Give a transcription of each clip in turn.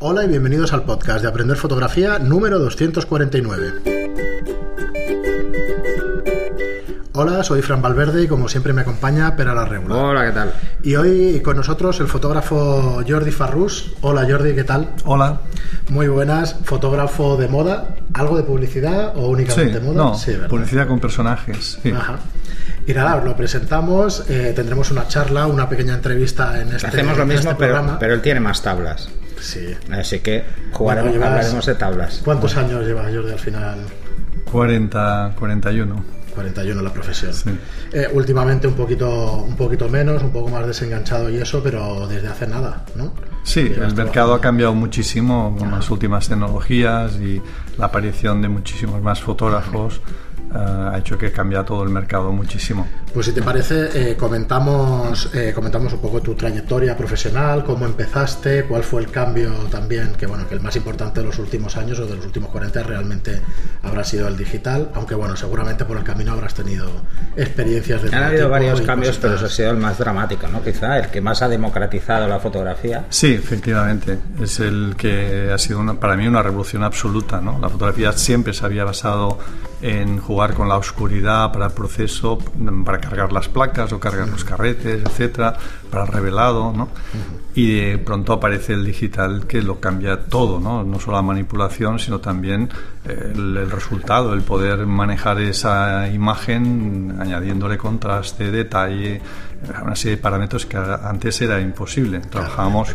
Hola y bienvenidos al podcast de Aprender Fotografía número 249. Hola, soy Fran Valverde y como siempre me acompaña Pera la Regula. Hola, ¿qué tal? Y hoy con nosotros el fotógrafo Jordi Farrús. Hola Jordi, ¿qué tal? Hola. Muy buenas, fotógrafo de moda. ¿Algo de publicidad o únicamente Sí, moda? no, ¿verdad? publicidad con personajes. sí. Ajá. Y nada, os lo presentamos, eh, tendremos una charla, una pequeña entrevista en este, Hacemos lo en mismo, este pero, programa. pero él tiene más tablas. Sí. Así que jugaremos, Bueno, llevas- hablaremos de tablas. ¿Cuántos años lleva Jordi al final? 40, 41. 41 la profesión. Sí. Eh, últimamente un poquito, un poquito menos, un poco más desenganchado y eso, pero desde hace nada, ¿no? Sí, Llevas el mercado ha cambiado muchísimo con las últimas tecnologías y la aparición de muchísimos más fotógrafos eh, ha hecho que cambie todo el mercado muchísimo. Pues si te parece, eh, comentamos, eh, comentamos un poco tu trayectoria profesional, cómo empezaste, cuál fue el cambio también, que bueno, que el más importante de los últimos años o de los últimos 40 realmente habrá sido el digital, aunque bueno, seguramente por el camino habrás tenido experiencias de Han habido varios cambios, pero ese ha sido el más dramático, ¿no? Quizá el que más ha democratizado la fotografía. Sí, efectivamente. Es el que ha sido una- para mí una revolución absoluta. ¿no? La fotografía siempre se había basado en jugar con la oscuridad para el proceso, para cargar las placas o cargar los carretes, etcétera, para el revelado. ¿no? Y de pronto aparece el digital que lo cambia todo, no, no solo la manipulación, sino también eh, el, el resultado, el poder manejar esa imagen añadiéndole contraste, detalle, una serie de parámetros que antes era imposible. Trabajábamos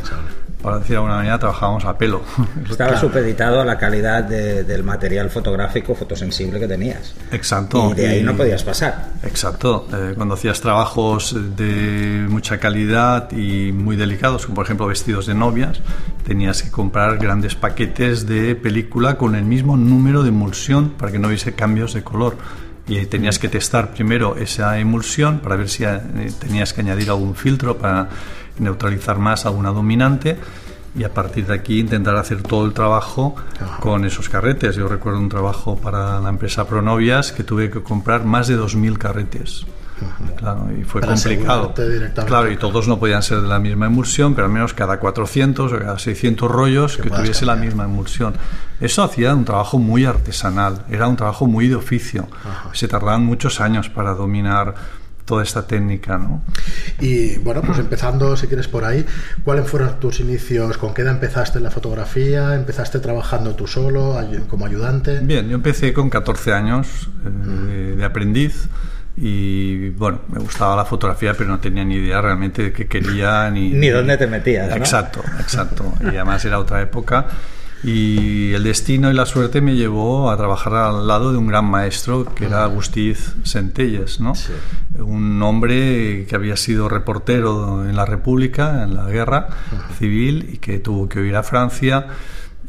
para decir de alguna manera, trabajábamos a pelo. Estaba Claro. supeditado a la calidad de- del material fotográfico fotosensible que tenías. Exacto. Y de ahí no podías pasar. Exacto. Eh, cuando hacías trabajos de mucha calidad y muy delicados, como por ejemplo vestidos de novias, tenías que comprar grandes paquetes de película con el mismo número de emulsión para que no hubiese cambios de color. Y tenías que testar primero esa emulsión para ver si eh, tenías que añadir algún filtro para neutralizar más alguna dominante y a partir de aquí intentar hacer todo el trabajo con esos carretes. Yo recuerdo un trabajo para la empresa Pronovias que tuve que comprar más de 2.000 carretes. Claro, y fue Para complicado. Claro, y todos no podían ser de la misma emulsión, pero al menos cada 400 o cada 600 rollos que, tuviese la misma emulsión. Eso hacía un trabajo muy artesanal, era un trabajo muy de oficio. Se tardaban muchos años para dominar toda esta técnica, ¿no? Y bueno, pues empezando, si quieres, por ahí, ¿cuáles fueron tus inicios? ¿Con qué edad empezaste en la fotografía? ¿Empezaste trabajando tú solo, como ayudante? Bien, yo empecé con 14 años eh, de, de aprendiz y bueno, me gustaba la fotografía, pero no tenía ni idea realmente de qué quería ni, Ni dónde te metías, ¿no? Exacto, exacto. Y además era otra época. Y el destino y la suerte me llevó a trabajar al lado de un gran maestro que era Agustiz Centelles, ¿no? Sí. Un hombre que había sido reportero en la República, en la guerra civil, y que tuvo que huir a Francia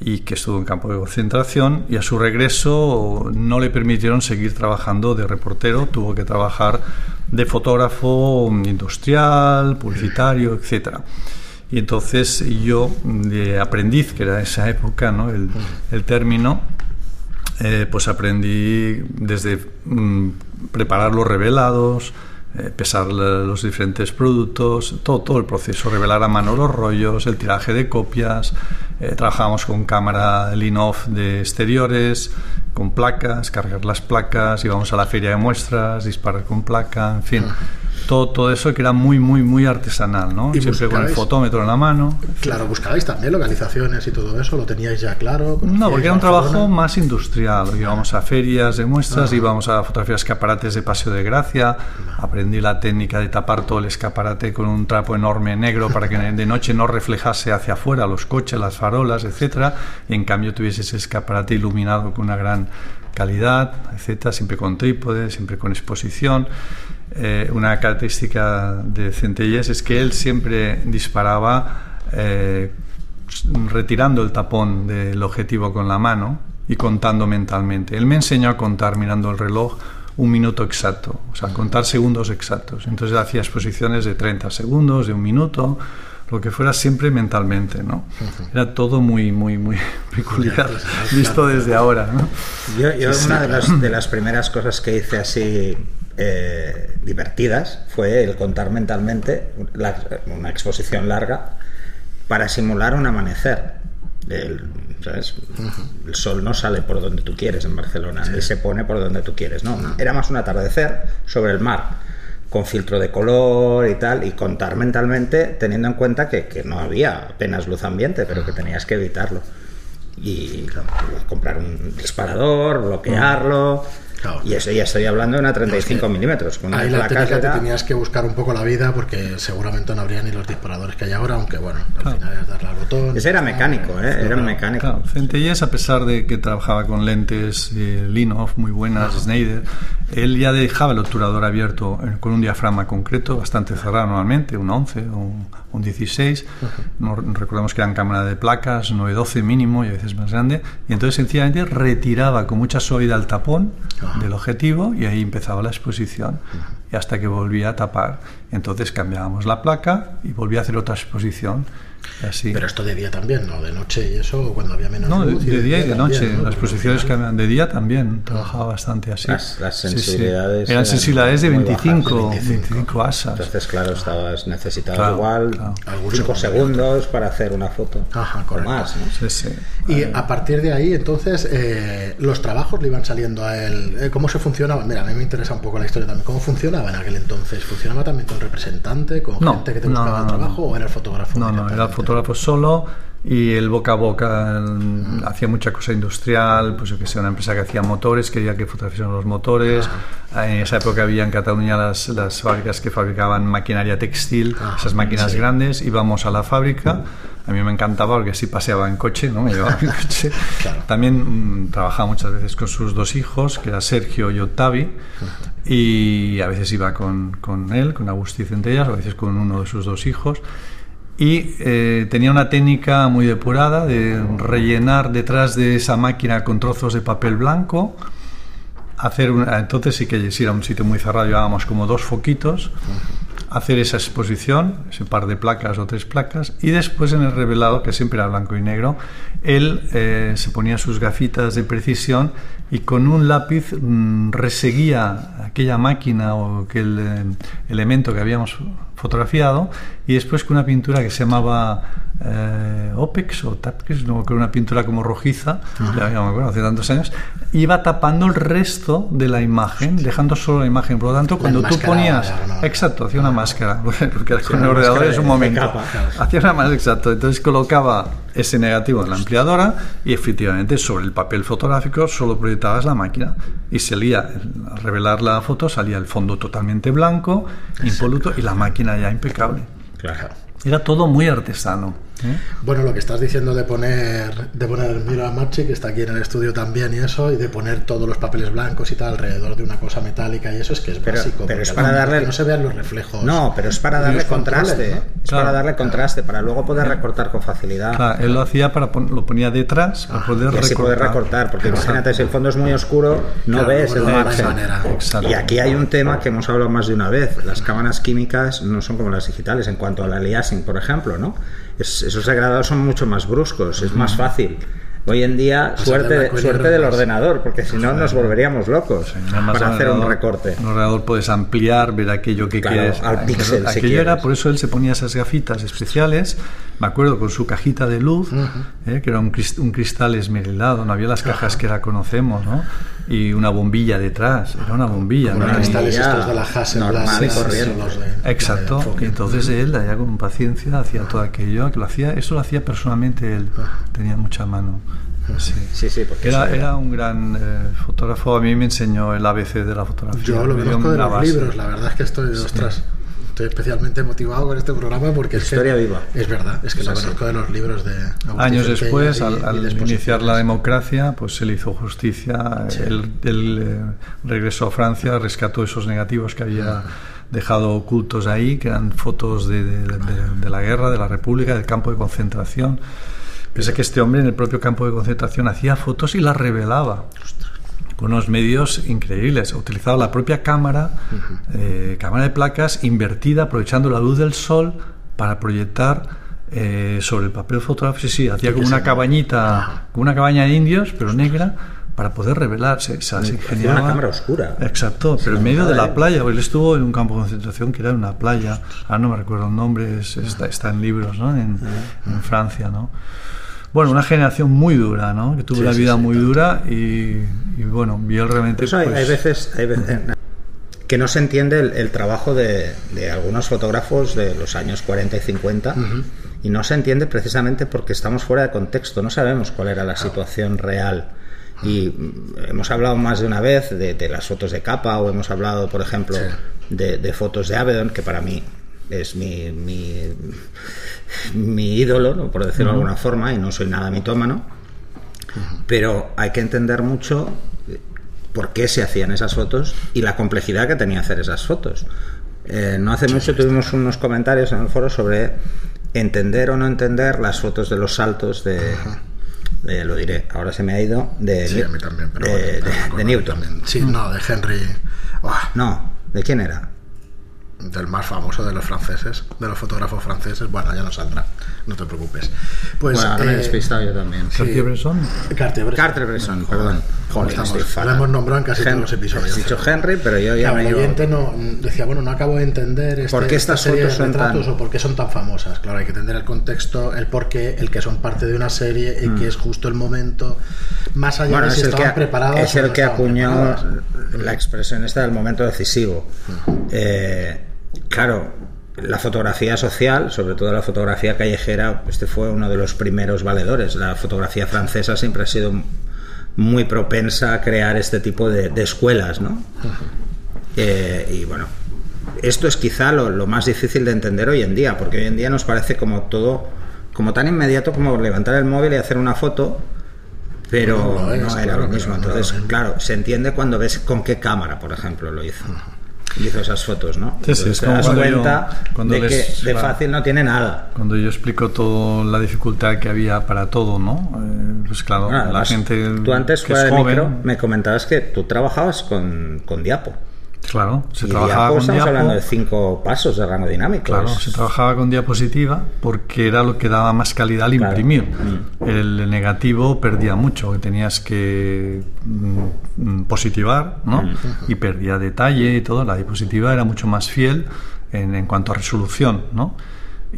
y que estuvo en campo de concentración y a su regreso no le permitieron seguir trabajando de reportero, tuvo que trabajar de fotógrafo industrial, publicitario, etcétera. Y entonces yo, de aprendiz, que era esa época, ¿no? el, el término, eh, pues aprendí desde mm, preparar los revelados, eh, pesar los diferentes productos, todo, todo el proceso, revelar a mano los rollos, el tiraje de copias, eh, trabajamos con cámara lean-off de exteriores, con placas, cargar las placas, íbamos a la feria de muestras, disparar con placa, en fin. Todo, todo eso que era muy, muy, muy artesanal, ¿no? ¿Y Siempre con el buscabais? fotómetro en la mano. Claro, buscabais también localizaciones y todo eso, ¿lo teníais ya claro? No, porque era un ¿Conocíais trabajo más industrial. Íbamos a ferias de muestras, íbamos a fotografiar escaparates de Paseo de Gracia, aprendí la técnica de tapar todo el escaparate con un trapo enorme negro para que de noche no reflejase hacia afuera los coches, las farolas, etcétera, y en cambio tuviese ese escaparate iluminado con una gran calidad, etcétera, siempre con trípode, siempre con exposición. Eh, una característica de Centelles es que él siempre disparaba eh, retirando el tapón del objetivo con la mano y contando mentalmente. Él me enseñó a contar mirando el reloj un minuto exacto, o sea, contar segundos exactos. Entonces hacía exposiciones de 30 segundos, de un minuto, lo que fuera siempre mentalmente, ¿no? Era todo muy, muy, muy peculiar, visto desde ahora, ¿no? Yo, yo una de las, de las primeras cosas que hice así eh, divertidas fue el contar mentalmente la- una exposición larga para simular un amanecer. El, ¿sabes? el sol no sale por donde tú quieres en Barcelona, ni se pone por donde tú quieres, no. Era más un atardecer sobre el mar, con filtro de color y tal, y contar mentalmente teniendo en cuenta que, que no había apenas luz ambiente, pero que tenías que evitarlo. Y claro, comprar un disparador, bloquearlo. Claro. Y eso ya estoy hablando de una 35 milímetros. Con una Ahí la placa técnica te tenías que buscar un poco la vida porque seguramente no habría ni los disparadores que hay ahora, aunque bueno, al final es darle al botón. Ese era mecánico, ¿eh? Era un mecánico. Claro, Centelles, a pesar de que trabajaba con lentes eh, Linhof muy buenas, Schneider, él ya dejaba el obturador abierto eh, con un diafragma concreto, bastante cerrado normalmente, un 11 o un, un 16. No, recordemos que eran cámara de placas, 912 mínimo y a veces más grande. Y entonces sencillamente retiraba con mucha suavidad el tapón Ajá. del objetivo y ahí empezaba la exposición. Y hasta que volvía a tapar. Entonces cambiábamos la placa y volvía a hacer otra exposición. Así. Pero esto de día también, ¿no? De noche y eso, cuando había menos No, de, luz. y de día y de también, noche. ¿no? Las posiciones final- cambian. De día también trabajaba bastante así. Las- las Sí, sí. sensibilidades Eran eran sensibilidades de muy 25, bajas, de 25 asas. Entonces, claro, estabas necesitado Claro, igual claro. Algún 5 segundo. segundos para hacer una foto. Ajá, correcto. más, ¿no? Sí, sí. Y a partir de ahí, entonces, eh, los trabajos le iban saliendo a él. Eh, ¿Cómo se funcionaba? Mira, a mí me interesa un poco la historia también. ¿Cómo funcionaba en aquel entonces? ¿Funcionaba también con representante, con No, gente que te no, buscaba no, no, trabajo no. o era el fotógrafo? No, no, era el? Fotógrafo solo y el boca a boca mm, hacía mucha cosa industrial, pues yo que sé, una empresa que hacía motores, quería que fotografiaran los motores. En esa época había en Cataluña las, las fábricas que fabricaban maquinaria textil, Ah, esas máquinas sí. grandes, íbamos a la fábrica. A mí me encantaba porque así paseaba en coche, ¿no? Me llevaba en coche. Claro. También mm, trabajaba muchas veces con sus dos hijos, que era Sergio y Octavi, y a veces iba con, con él, con Agustí Centellas, a veces con uno de sus dos hijos. Y eh, tenía una técnica muy depurada de rellenar detrás de esa máquina con trozos de papel blanco. Hacer entonces sí que si era un sitio muy cerrado, llevábamos como dos foquitos. Hacer esa exposición, ese par de placas o tres placas, y después en el revelado, que siempre era blanco y negro, él eh, se ponía sus gafitas de precisión y con un lápiz mm, reseguía aquella máquina o aquel eh, elemento que habíamos fotografiado y después con una pintura que se llamaba eh, Opex o Tapkex, no, con una pintura como rojiza, ya no me acuerdo, hace tantos años, iba tapando el resto de la imagen, dejando solo la imagen. Por lo tanto, cuando tú enmascaraba ponías... Exacto, hacía una máscara, porque con el ordenador es un momento. capa, claro. Hacía una más exacto. Entonces colocaba ese negativo en la ampliadora y efectivamente sobre el papel fotográfico solo proyectabas la máquina y salía, al revelar la foto, salía el fondo totalmente blanco, impoluto y la máquina ya impecable. Claro. Era todo muy artesano. ¿Eh? Bueno, lo que estás diciendo de poner, de poner Mira Machi, que está aquí en el estudio también y eso, y de poner todos los papeles blancos y tal alrededor de una cosa metálica y eso es que es Pero- básico. pero es para no- darle- que no se vean los reflejos. No, pero es para darle contraste. ¿no? Es Claro. para darle contraste, para luego poder recortar con facilidad. Claro, él lo hacía para pon- lo ponía detrás para poder Y así recortar. poder recortar, porque imagínate, si el fondo es muy oscuro, no Claro, ves bueno, el margen. manera. Exacto. Y aquí hay un tema que hemos hablado más de una vez. Las cámaras químicas no son como las digitales en cuanto al aliasing, por ejemplo, ¿no? Es- esos degradados son mucho más bruscos, es más fácil. Hoy en día, suerte, suerte del ordenador, porque si no nos volveríamos locos Además, para hacer un recorte. En un ordenador puedes ampliar, ver aquello que Claro, quieres. al Aquello- píxel, si Aquello quieres. era, por eso él se ponía esas gafitas especiales, me acuerdo, con su cajita de luz, eh, que era un, crist- un cristal esmerilado, no había las cajas que ahora conocemos, ¿no? Y una bombilla detrás, era una bombilla. Como ¿no? cristales estos de la Hasselblad. corriente. los de- Exacto, de entonces él, allá con paciencia, hacía todo aquello, que lo hacía, eso lo hacía personalmente él, tenía mucha mano. Sí. Sí, sí, porque Era, un gran eh, fotógrafo, a mí me enseñó el ABC de la fotografía. Yo lo conozco de los base. libros, la verdad es que estoy, ostras, estoy especialmente motivado con este programa porque es que- Historia viva. Es verdad, es que lo conozco de los libros de Agustín Años después, y- al, al iniciar la democracia, pues se le hizo justicia. Sí. Él, él, eh, regresó a Francia, rescató esos negativos que había dejado ocultos ahí, que eran fotos de, de- de- de la guerra, de la República, del campo de concentración. Piensa que este hombre en el propio campo de concentración hacía fotos y las revelaba. Con unos medios increíbles. Utilizaba la propia cámara, eh, cámara de placas, invertida, aprovechando la luz del sol para proyectar eh, sobre el papel fotográfico. Sí, sí, hacía como una cabañita, como una cabaña de indios, pero negra, para poder revelarse. Se, las Hacía ingeniaba. una cámara oscura. Exacto, pero en medio de la playa. Él estuvo en un campo de concentración que era una playa. Ahora no me recuerdo el nombre, es- está, está en libros, ¿no? En, en Francia, ¿no? Bueno, una generación muy dura, ¿no? Que tuvo Sí, una sí, vida sí, muy tanto. dura y, y bueno, él realmente... Eso hay, pues, hay veces, hay veces que no se entiende el, el trabajo de, de algunos fotógrafos de los años 40 y 50 y no se entiende precisamente porque estamos fuera de contexto, no sabemos cuál era la situación real. Y mm, hemos hablado más de una vez de, de las fotos de capa o hemos hablado, por ejemplo, Sí. de, de fotos de Avedon, que para mí es mi, mi, mi ídolo, ¿no? por decirlo de alguna forma, y no soy nada mitómano. Pero hay que entender mucho eh, por qué se hacían esas fotos y la complejidad que tenía hacer esas fotos. Eh, no hace mucho tuvimos unos comentarios en el foro sobre entender o no entender las fotos de los saltos de, de- lo diré, ahora se me ha ido, de, Sí, a mí también, pero de, bueno, Newton. también. Sí, no, de Henry. No, ¿de quién era? Del más famoso de los franceses, de los fotógrafos franceses. Bueno, ya no saldrá, no te preocupes. Pues, bueno, ahora me he eh, despistado yo también. sí. Cartier-Bresson. Cartier-Bresson. Cartier-Bresson, perdón. Joder, Estamos- fatal. lo hemos nombrado en casi Hen- todos los episodios. Has dicho Henry, pero yo ya Claro, me el llevo- oyente no, decía, bueno, no acabo de entender este, ¿Por qué esta estas serie fotos de son retratos tan- o por qué son tan famosas. Claro, hay que entender el contexto, el por qué, el que son parte de una serie y que es justo el momento, más allá Mm. Bueno, de si es el estaban que, preparados es o el no que acuñó preparadas. la expresión esta del momento decisivo. Eh, claro, la fotografía social, sobre todo la fotografía callejera, este fue uno de los primeros valedores. La fotografía francesa siempre ha sido muy propensa a crear este tipo de, de escuelas, ¿no? Eh, y bueno, esto es quizá lo, lo más difícil de entender hoy en día, porque hoy en día nos parece como todo, como tan inmediato como levantar el móvil y hacer una foto, pero No, era claro, lo mismo. era Entonces, mismo. claro, se entiende cuando ves con qué cámara, por ejemplo, lo hizo. Hizo esas fotos, ¿no? Sí, sí, es te como das cuando yo- cuenta cuando de que de fácil no tiene nada. Cuando yo explico toda la dificultad que había para todo, ¿no? Eh, pues claro, la además, gente tú antes que fuera es de joven, micro me comentabas que tú trabajabas con, con Diapo. Claro, se y trabajaba con estamos diapo, hablando de cinco pasos de rango dinámico. Claro, Es- se trabajaba con diapositiva porque era lo que daba más calidad al Claro. imprimir. El negativo perdía mucho, que tenías que mm, mm, positivar, ¿no? Y perdía detalle y todo. La diapositiva era mucho más fiel en, en cuanto a resolución, ¿no?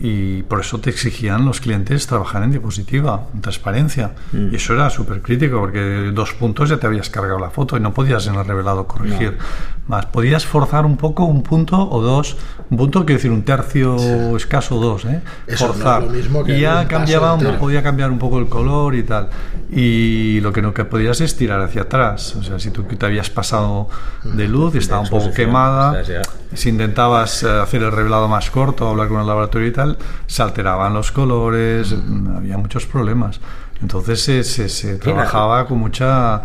Y por eso te exigían los clientes trabajar en diapositiva, en transparencia. Y eso era súper crítico porque dos puntos ya te habías cargado la foto y no podías en el revelado corregir más. Podías forzar un poco un punto o dos, un punto quiere decir un tercio escaso dos, ¿eh? Eso no es forzar. lo mismo que y ya un cambiaba, un- podía cambiar un poco el color y tal. Y lo que no que podías es tirar hacia atrás. O sea, si tú te habías pasado de luz y estaba un poco quemada, o sea, sí. si intentabas eh, hacer el revelado más corto, hablar con el laboratorio y tal, se alteraban los colores, mm, había muchos problemas. Entonces se, se- se trabajaba con mucha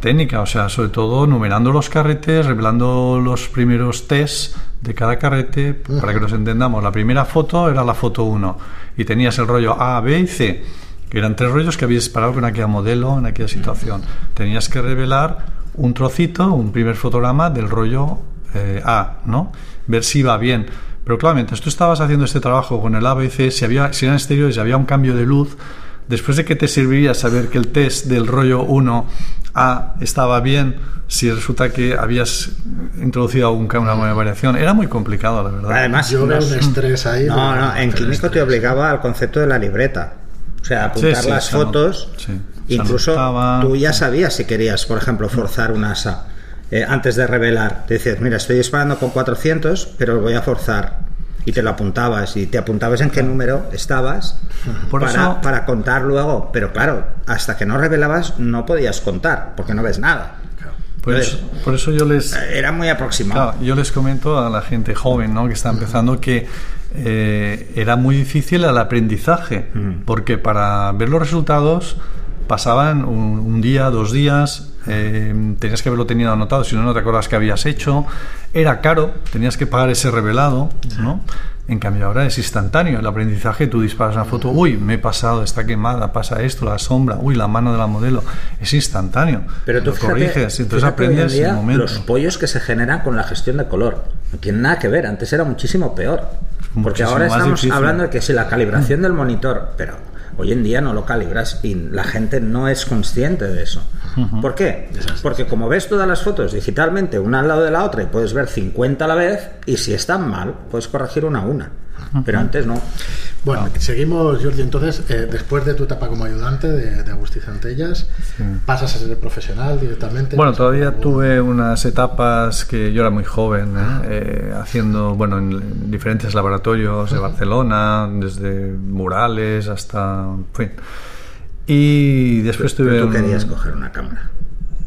técnica, o sea, sobre todo numerando los carretes, revelando los primeros tests de cada carrete, para que nos entendamos. La primera foto era la foto 1 y tenías el rollo A, B y C, que eran tres rollos que habías disparado con aquella modelo en aquella situación. Tenías que revelar un trocito, un primer fotograma del rollo eh, A, ¿no? Ver si iba bien. Pero claro, mientras tú estabas haciendo este trabajo con el A, B y C, si, había, si eran exteriores y había un cambio de luz, después de que te serviría saber que el test del rollo 1A estaba bien, si resulta que habías introducido algún ca- una nueva variación, era muy complicado, la verdad. Además, Yo veo un estrés ahí. No, no, en Químico te obligaba al concepto de la libreta. O sea, apuntar Sí, sí, las fotos. sí, incluso anotaba, tú ya sabías si querías, por ejemplo, forzar un asa eh, antes de revelar. Te decías, mira, estoy disparando con 400, pero voy a forzar. Y te lo apuntabas y te apuntabas en qué número estabas Por para, eso- para contar luego. Pero claro, hasta que no revelabas no podías contar porque no ves nada. Por eso, por eso yo les, Eh, Era muy aproximado. Claro, yo les comento a la gente joven ¿no? que está empezando que eh, era muy difícil el aprendizaje, porque para ver los resultados pasaban un, un día, dos días, eh, tenías que haberlo tenido anotado, si no, no te acuerdas que habías hecho, era caro, tenías que pagar ese revelado, ¿no? En cambio ahora es instantáneo, el aprendizaje, tú disparas una foto, uy, me he pasado, está quemada, pasa esto, la sombra, uy, la mano de la modelo, es instantáneo. Pero tú lo fíjate, corriges, entonces aprendes en el momento. los pollos que se generan con la gestión de color. No tienen nada que ver, antes era muchísimo peor. Porque Muchísimo ahora estamos difícil. hablando de que si la calibración del monitor, pero hoy en día no lo calibras y la gente no es consciente de eso. ¿Por qué? Porque como ves todas las fotos digitalmente una al lado de la otra y puedes ver 50 a la vez y si están mal, puedes corregir una a una. Pero antes no. Bueno, seguimos, Jordi. Entonces, eh, después de tu etapa como ayudante de, de Agustín Centellas, pasas a ser profesional directamente. Bueno, todavía tuve unas etapas que yo era muy joven, ¿eh? Eh, haciendo, bueno, en diferentes laboratorios de Barcelona, desde murales hasta, en fin. Y después Pero tuve tú un- querías coger una cámara.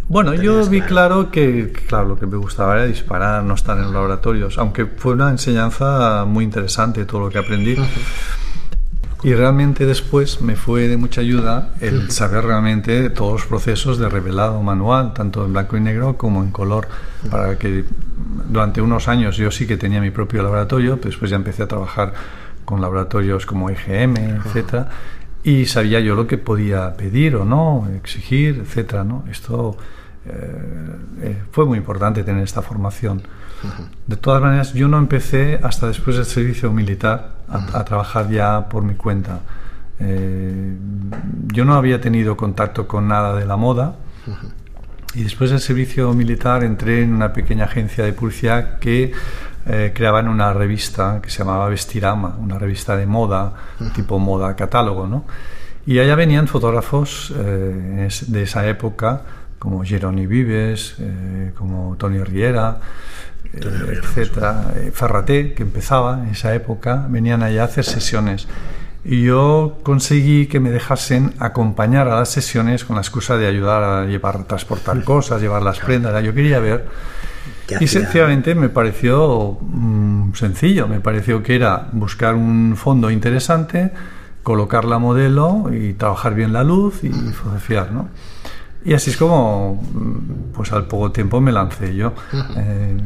Bueno, yo vi claro. que, claro, lo que me gustaba era disparar, no estar en los laboratorios, aunque fue una enseñanza muy interesante todo lo que aprendí. Y realmente después me fue de mucha ayuda el saber realmente todos los procesos de revelado manual, tanto en blanco y negro como en color, para que durante unos años yo sí que tenía mi propio laboratorio, después ya empecé a trabajar con laboratorios como IGM, etcétera, y sabía yo lo que podía pedir o no, exigir, etcétera, ¿no? Esto eh, eh, fue muy importante tener esta formación. De todas maneras, yo no empecé hasta después del servicio militar a, a trabajar ya por mi cuenta. Eh, yo no había tenido contacto con nada de la moda y después del servicio militar entré en una pequeña agencia de publicidad que eh, creaban una revista que se llamaba Vestirama, una revista de moda, tipo moda catálogo, ¿no? Y allá venían fotógrafos eh, de esa época, como Jeroni Vives, eh, como Tony Riera, etcétera, Ferraté, que empezaba en esa época, venían allá a hacer sesiones. Y yo conseguí que me dejasen acompañar a las sesiones con la excusa de ayudar a llevar, transportar cosas, llevar las prendas. Yo quería ver. ¿Qué Y sencillamente me pareció mm, sencillo, me pareció que era buscar un fondo interesante, colocar la modelo y trabajar bien la luz y fotografiar, ¿no? Y así es como, mm, pues al poco tiempo me lancé yo. Eh,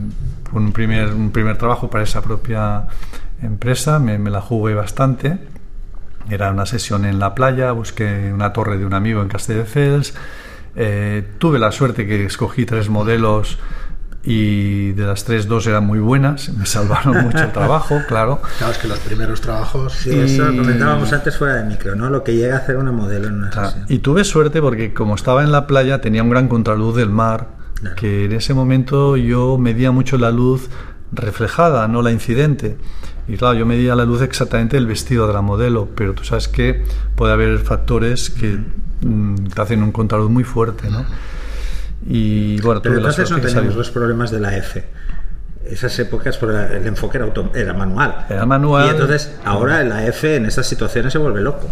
un primer, un primer trabajo para esa propia empresa, me, me la jugué bastante. Era una sesión en la playa, busqué una torre de un amigo en Castelldefels. Eh, tuve la suerte que escogí tres modelos y de las tres dos eran muy buenas, me salvaron mucho el trabajo, claro. Claro, es que los primeros trabajos. Sí, eso Y- comentábamos antes fuera de micro, ¿no? Lo que llega a hacer una modelo en una sesión. y tuve suerte porque como estaba en la playa tenía un gran contraluz del mar, Claro. que en ese momento yo medía mucho la luz reflejada, no la incidente. Y claro, yo medía la luz exactamente del vestido de la modelo, pero tú sabes que puede haber factores que mm, te hacen un contraluz muy fuerte, ¿no? Y bueno, Pero entonces no teníamos los problemas de la F. Esas épocas, el enfoque era, auto- era manual. Era manual. Y entonces, ahora la F en estas situaciones se vuelve loco.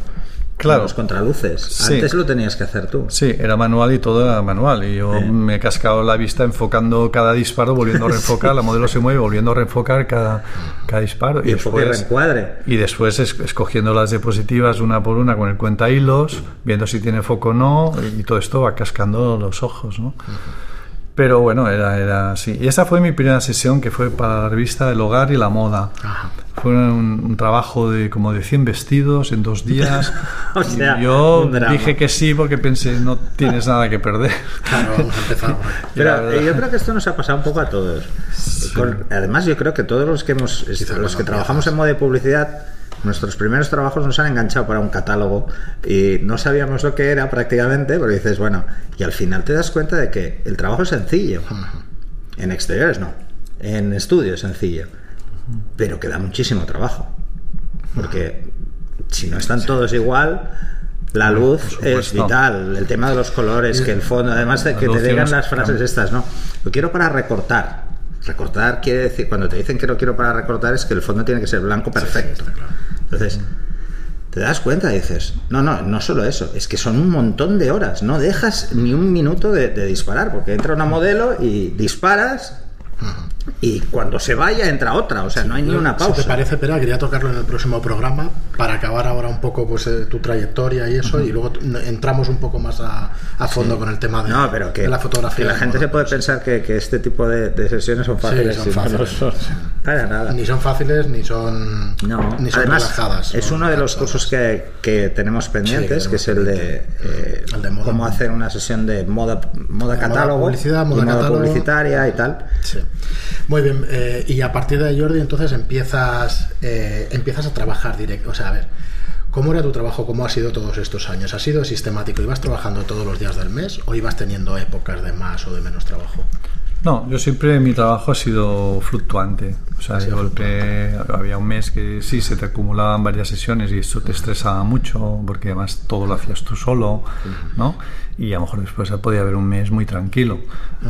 Claro. Los contraluces. Sí. Antes lo tenías que hacer tú. Sí, era manual y todo era manual. Y yo me he cascado la vista enfocando cada disparo, volviendo a reenfocar. La modelo se mueve, volviendo a reenfocar cada, cada disparo. Y y reencuadre. y después es- escogiendo las diapositivas una por una con el cuenta hilos, viendo si tiene foco o no. Y todo esto va cascando los ojos, ¿no? Pero bueno, era, era así. Y esa fue mi primera sesión, que fue para la revista El Hogar y la Moda. Ajá. Fue un, un trabajo de como de 100 vestidos en dos días. O sea, Y yo dije que sí porque pensé, no tienes nada que perder. Claro, ahí. Pero eh, yo creo que esto nos ha pasado un poco a todos. Con- además, yo creo que todos los que hemos, Quizá los que trabajamos en moda y publicidad, nuestros primeros trabajos nos han enganchado para un catálogo y no sabíamos lo que era prácticamente, pero dices, bueno, y al final te das cuenta de que el trabajo es sencillo. En exteriores no, en estudio es sencillo, pero que da muchísimo trabajo. Porque si no están todos igual, la luz es vital. El tema de los colores, que el fondo, además de que te digan las frases estas, ¿no? Lo quiero para recortar. Recortar quiere decir, cuando te dicen que lo quiero para recortar, es que el fondo tiene que ser blanco perfecto. claro. Entonces, te das cuenta y dices, no, no, no solo eso, es que son un montón de horas. No dejas ni un minuto de, de disparar, porque entra una modelo y disparas. Y cuando se vaya entra otra, o sea, no hay ni una Si pausa. te parece, Pera, quería tocarlo en el próximo programa para acabar ahora un poco pues, eh, tu trayectoria y eso, y luego entramos un poco más a, a fondo con el tema de, No, pero que, de la fotografía. que la gente moda. se puede pensar que, que este tipo de, de sesiones son fáciles. son y no fáciles. son. Para nada. Ni son fáciles ni son, No, ni son además relajadas. es uno de los cursos que, que tenemos pendientes, Sí, que es el de, eh, El de moda. cómo hacer una sesión de moda, moda catálogo, moda publicidad, y moda catálogo. publicitaria y tal. Sí. Muy bien, eh, y a partir de Jordi, entonces empiezas, eh, empiezas a trabajar directo. O sea, a ver, ¿cómo era tu trabajo? ¿Cómo ha sido todos estos años? ¿Ha sido sistemático? ¿Ibas trabajando todos los días del mes o ibas teniendo épocas de más o de menos trabajo? No, yo siempre mi trabajo ha sido fluctuante. O sea, de golpe había un mes que sí se te acumulaban varias sesiones y eso te estresaba mucho porque además todo lo hacías tú solo, ¿no? Y a lo mejor después podía haber un mes muy tranquilo.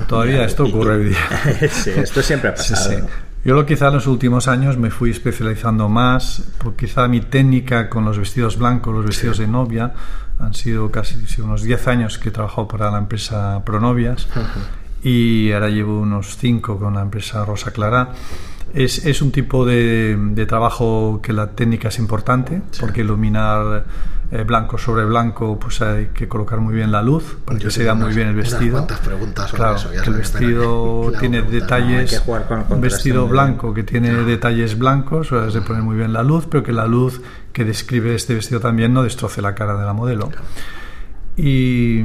Todavía esto ocurre hoy día. sí, esto siempre ha pasado. Sí, sí. Yo quizá en los últimos años me fui especializando más, porque quizá mi técnica con los vestidos blancos, los vestidos de novia, han sido casi unos 10 años que he trabajado para la empresa Pronovias y ahora llevo unos 5 con la empresa Rosa Clara. Es, es un tipo de, de, trabajo que la técnica es importante, porque iluminar eh, blanco sobre blanco, pues hay que colocar muy bien la luz para que se vea muy bien el vestido. preguntas claro, eso, que el vestido tiene detalles, un vestido blanco que tiene detalles blancos, o sea, de poner muy bien la luz, pero que la luz que describe este vestido también no destroce la cara de la modelo. Y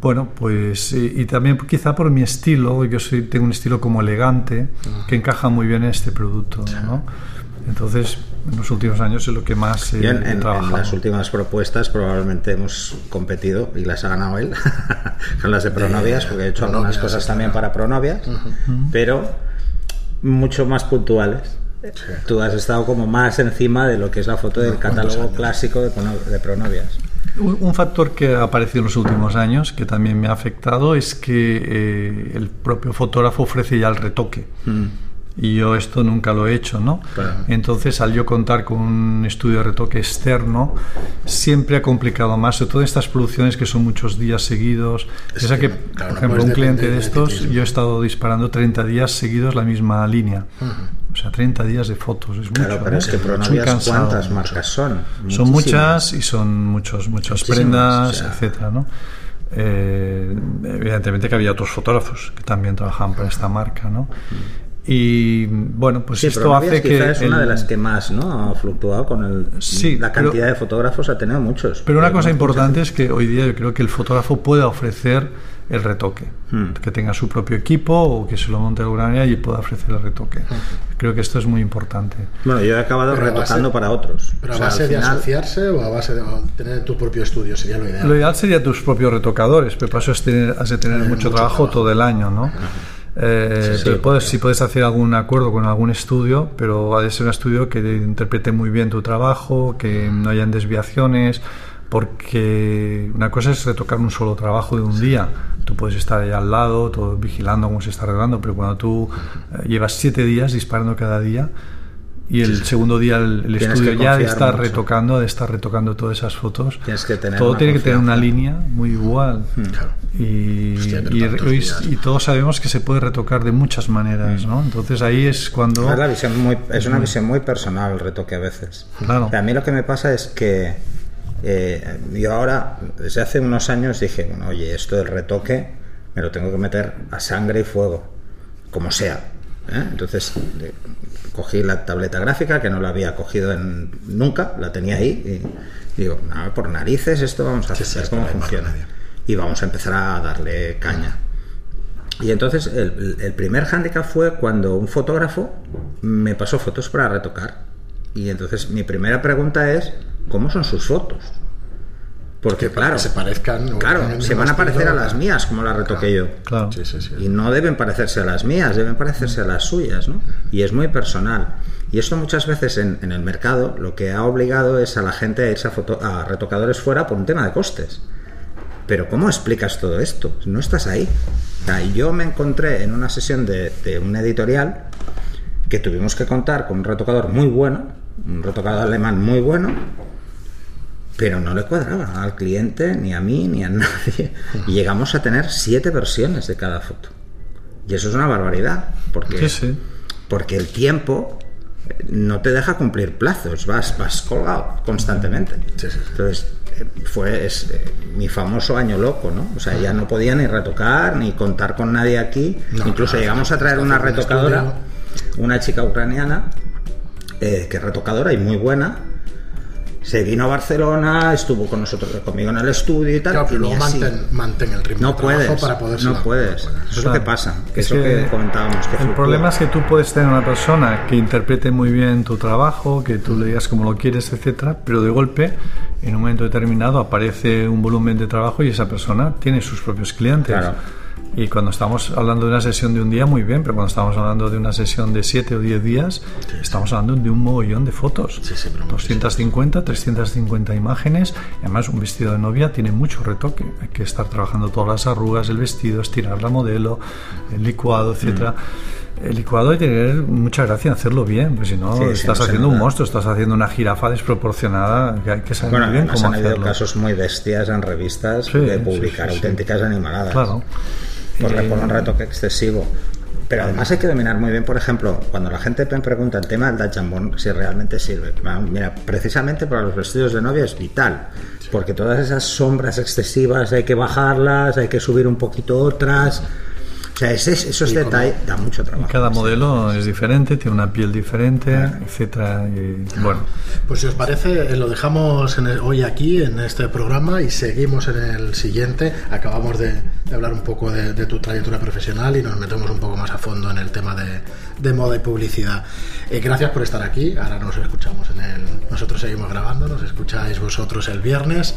bueno, pues y, también quizá por mi estilo, yo soy, tengo un estilo como elegante que encaja muy bien en este producto, ¿no? Entonces, en los últimos años es lo que más he, en, en, en, las últimas propuestas probablemente hemos competido y las ha ganado él con las de Pronovias, porque he hecho algunas cosas también para Pronovias, uh -huh. pero mucho más puntuales. Sí. Tú has estado como más encima de lo que es la foto del catálogo clásico de, de Pronovias. Un factor que ha aparecido en los últimos años, que también me ha afectado, es que eh, el propio fotógrafo ofrece ya el retoque. Mm. Y yo esto nunca lo he hecho, ¿no? Claro. Entonces, al yo contar con un estudio de retoque externo, siempre ha complicado más, sobre todo estas producciones que son muchos días seguidos. Es Esa que, que claro, por ejemplo, un cliente de estos, yo he estado disparando 30 días seguidos la misma línea. Uh -huh. Sea, 30 días de fotos, es claro, mucho. pero ¿eh? es que Pronovias, ¿cuántas marcas son? Son muchas y son muchos, muchas prendas, o sea, etcétera, ¿no? Eh, evidentemente que había otros fotógrafos que también trabajaban para esta marca, ¿no? Y bueno, pues sí, esto hace que. es una de las que más ¿no? ha fluctuado con el, sí, la cantidad pero, de fotógrafos, ha tenido muchos. Pero una cosa importante es que hoy día yo creo que el fotógrafo pueda ofrecer el retoque, hmm. que tenga su propio equipo o que se lo monte de alguna manera y pueda ofrecer el retoque. Hmm. Creo que esto es muy importante. Bueno, yo he acabado pero retocando base, para otros. ¿Pero o sea, a base de final... asociarse o a base de tener tu propio estudio? Sería lo ideal. Lo ideal sería tus propios retocadores, pero para eso has, tener, has de tener mucho, mucho trabajo, trabajo, todo el año, ¿no? Eh, sí, sí, puedes, sí puedes hacer algún acuerdo con algún estudio, pero ha de ser un estudio que interprete muy bien tu trabajo, que no hayan desviaciones, porque una cosa es retocar un solo trabajo de un sí. día. Tú puedes estar ahí al lado, todo vigilando cómo se está arreglando, pero cuando tú eh, llevas siete días disparando cada día, y el sí, segundo día el, el estudio ya de estar mucho. retocando, de estar retocando todas esas fotos. Tienes que tener todo tiene que tener una línea muy igual. Hmm. Claro. Y, Hostia, y, y, y, todos sabemos que se puede retocar de muchas maneras, ¿no? Entonces ahí es cuando... Es, la visión muy, es una visión muy personal el retoque a veces. Claro. a mí lo que me pasa es que eh, yo ahora, desde hace unos años dije, bueno, oye, esto del retoque me lo tengo que meter a sangre y fuego, como sea. ¿eh? Entonces cogí la tableta gráfica que no la había cogido en, nunca, la tenía ahí y digo, no, por narices esto vamos a hacer, sí, cómo funciona. Y vamos a empezar a darle caña. Y entonces el, el primer hándicap fue cuando un fotógrafo me pasó fotos para retocar. Y entonces mi primera pregunta es, ¿cómo son sus fotos? Porque que claro, se parezcan, claro, se van a parecer a las mías como las retoqué claro, yo. Claro. Sí, sí, sí. Y no deben parecerse a las mías, deben parecerse a las suyas, ¿no? Y es muy personal. Y esto muchas veces en, en el mercado lo que ha obligado es a la gente a irse a, foto, a retocadores fuera por un tema de costes. Pero ¿cómo explicas todo esto? No estás ahí. O sea, yo me encontré en una sesión de, de un editorial que tuvimos que contar con un retocador muy bueno, un retocador alemán muy bueno, pero no le cuadraba al cliente, ni a mí, ni a nadie. Y llegamos a tener siete versiones de cada foto. Y eso es una barbaridad, porque, sí, sí. porque el tiempo no te deja cumplir plazos, vas, vas colgado constantemente. Sí, Entonces, fue es, eh, mi famoso año loco, ¿no? O sea, ya no podía ni retocar, ni contar con nadie aquí. No, Incluso no, llegamos a traer una retocadora, una chica ucraniana, eh, que es retocadora y muy buena, se vino a Barcelona, estuvo con nosotros, conmigo en el estudio y tal. Claro, pero y luego mantén, mantén, el ritmo no de puedes, para poder No puedes. Eso es lo que pasa. Que es eso que, que comentábamos. Que el fluctúa. problema es que tú puedes tener una persona que interprete muy bien tu trabajo, que tú le digas como lo quieres, etcétera, pero de golpe, en un momento determinado, aparece un volumen de trabajo y esa persona tiene sus propios clientes. Claro. Y cuando estamos hablando de una sesión de un día, muy bien, pero cuando estamos hablando de una sesión de 7 o 10 días, estamos hablando de un mogollón de fotos. 250, 350 imágenes. Además, un vestido de novia tiene mucho retoque. Hay que estar trabajando todas las arrugas, el vestido, estirar la modelo, el licuado, etcétera. Mm. El licuado hay que tener mucha gracia en hacerlo bien, porque si no, Sí, sí, estás no haciendo un monstruo, estás haciendo una jirafa desproporcionada, que hay que saber Bueno, bien cómo han habido hacerlo. casos muy bestias en revistas Sí, de sí, publicar sí, sí. auténticas animaladas. Claro. Porque Y- por un retoque excesivo. Pero además hay que dominar muy bien, por ejemplo, cuando la gente me pregunta el tema del Dutch Jambon, si realmente sirve. Va, Mira, precisamente para los vestidos de novia es vital, porque todas esas sombras excesivas hay que bajarlas, hay que subir un poquito otras. O sea, ese, esos detalles da mucho Y trabajo. cada modelo es diferente, tiene una piel diferente, etcétera. Y, bueno, Pues si os parece, eh, lo dejamos en el- hoy aquí en este programa y seguimos en el siguiente. Acabamos de, de hablar un poco de, de tu trayectoria profesional y nos metemos un poco más a fondo en el tema de, de moda y publicidad. Eh, gracias por estar aquí. Ahora nos escuchamos en el. Nosotros seguimos grabando, nos escucháis vosotros el viernes.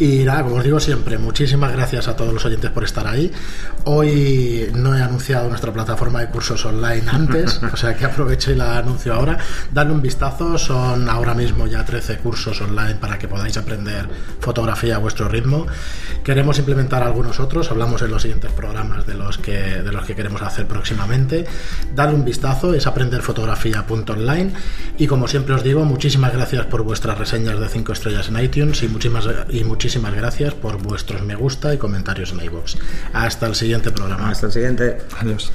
Y nada, como os digo siempre, muchísimas gracias a todos los oyentes por estar ahí. Hoy no he anunciado nuestra plataforma de cursos online antes, o sea que aprovecho y la anuncio ahora. Dale un vistazo, son ahora mismo ya 13 cursos online para que podáis aprender fotografía a vuestro ritmo. Queremos implementar algunos otros, hablamos en los siguientes programas de los que, de los que queremos hacer próximamente. Dale un vistazo, es aprenderfotografía.online y como siempre os digo, muchísimas gracias por vuestras reseñas de 5 estrellas en iTunes y muchísimas, y muchísimas gracias por vuestros me gusta y comentarios en iVoox. Hasta el siguiente programa. Hasta el adiós.